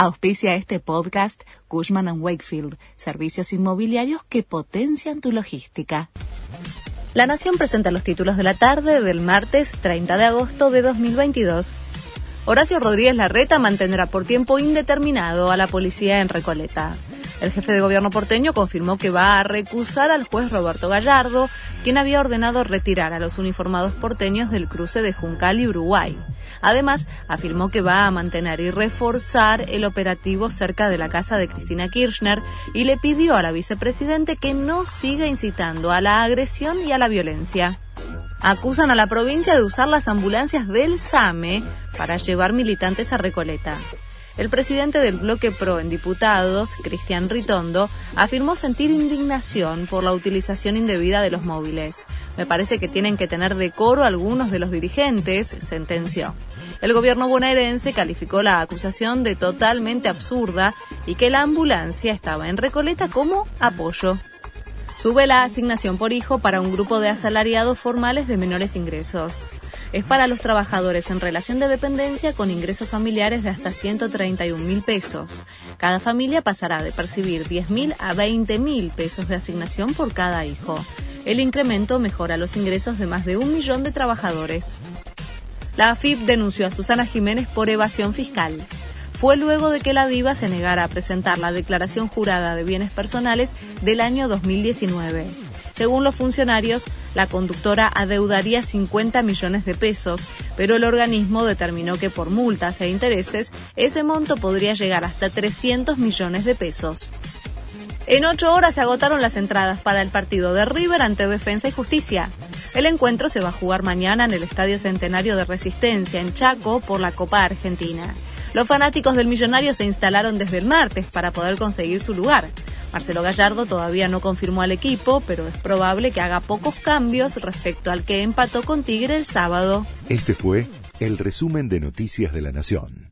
Auspicia este podcast Cushman ⁇ Wakefield, servicios inmobiliarios que potencian tu logística. La Nación presenta los títulos de la tarde del martes 30 de agosto de 2022. Horacio Rodríguez Larreta mantendrá por tiempo indeterminado a la policía en Recoleta. El jefe de gobierno porteño confirmó que va a recusar al juez Roberto Gallardo, quien había ordenado retirar a los uniformados porteños del cruce de Juncal y Uruguay. Además, afirmó que va a mantener y reforzar el operativo cerca de la casa de Cristina Kirchner y le pidió a la vicepresidente que no siga incitando a la agresión y a la violencia. Acusan a la provincia de usar las ambulancias del SAME para llevar militantes a Recoleta. El presidente del bloque PRO en diputados, Cristian Ritondo, afirmó sentir indignación por la utilización indebida de los móviles. Me parece que tienen que tener decoro algunos de los dirigentes, sentenció. El gobierno bonaerense calificó la acusación de totalmente absurda y que la ambulancia estaba en Recoleta como apoyo. Sube la asignación por hijo para un grupo de asalariados formales de menores ingresos es para los trabajadores en relación de dependencia con ingresos familiares de hasta 131 mil pesos. Cada familia pasará de percibir 10 mil a 20 mil pesos de asignación por cada hijo. El incremento mejora los ingresos de más de un millón de trabajadores. La AFIP denunció a Susana Jiménez por evasión fiscal fue luego de que la diva se negara a presentar la declaración jurada de bienes personales del año 2019. Según los funcionarios, la conductora adeudaría 50 millones de pesos, pero el organismo determinó que por multas e intereses ese monto podría llegar hasta 300 millones de pesos. En ocho horas se agotaron las entradas para el partido de River ante Defensa y Justicia. El encuentro se va a jugar mañana en el Estadio Centenario de Resistencia en Chaco por la Copa Argentina. Los fanáticos del millonario se instalaron desde el martes para poder conseguir su lugar. Marcelo Gallardo todavía no confirmó al equipo, pero es probable que haga pocos cambios respecto al que empató con Tigre el sábado. Este fue el resumen de Noticias de la Nación.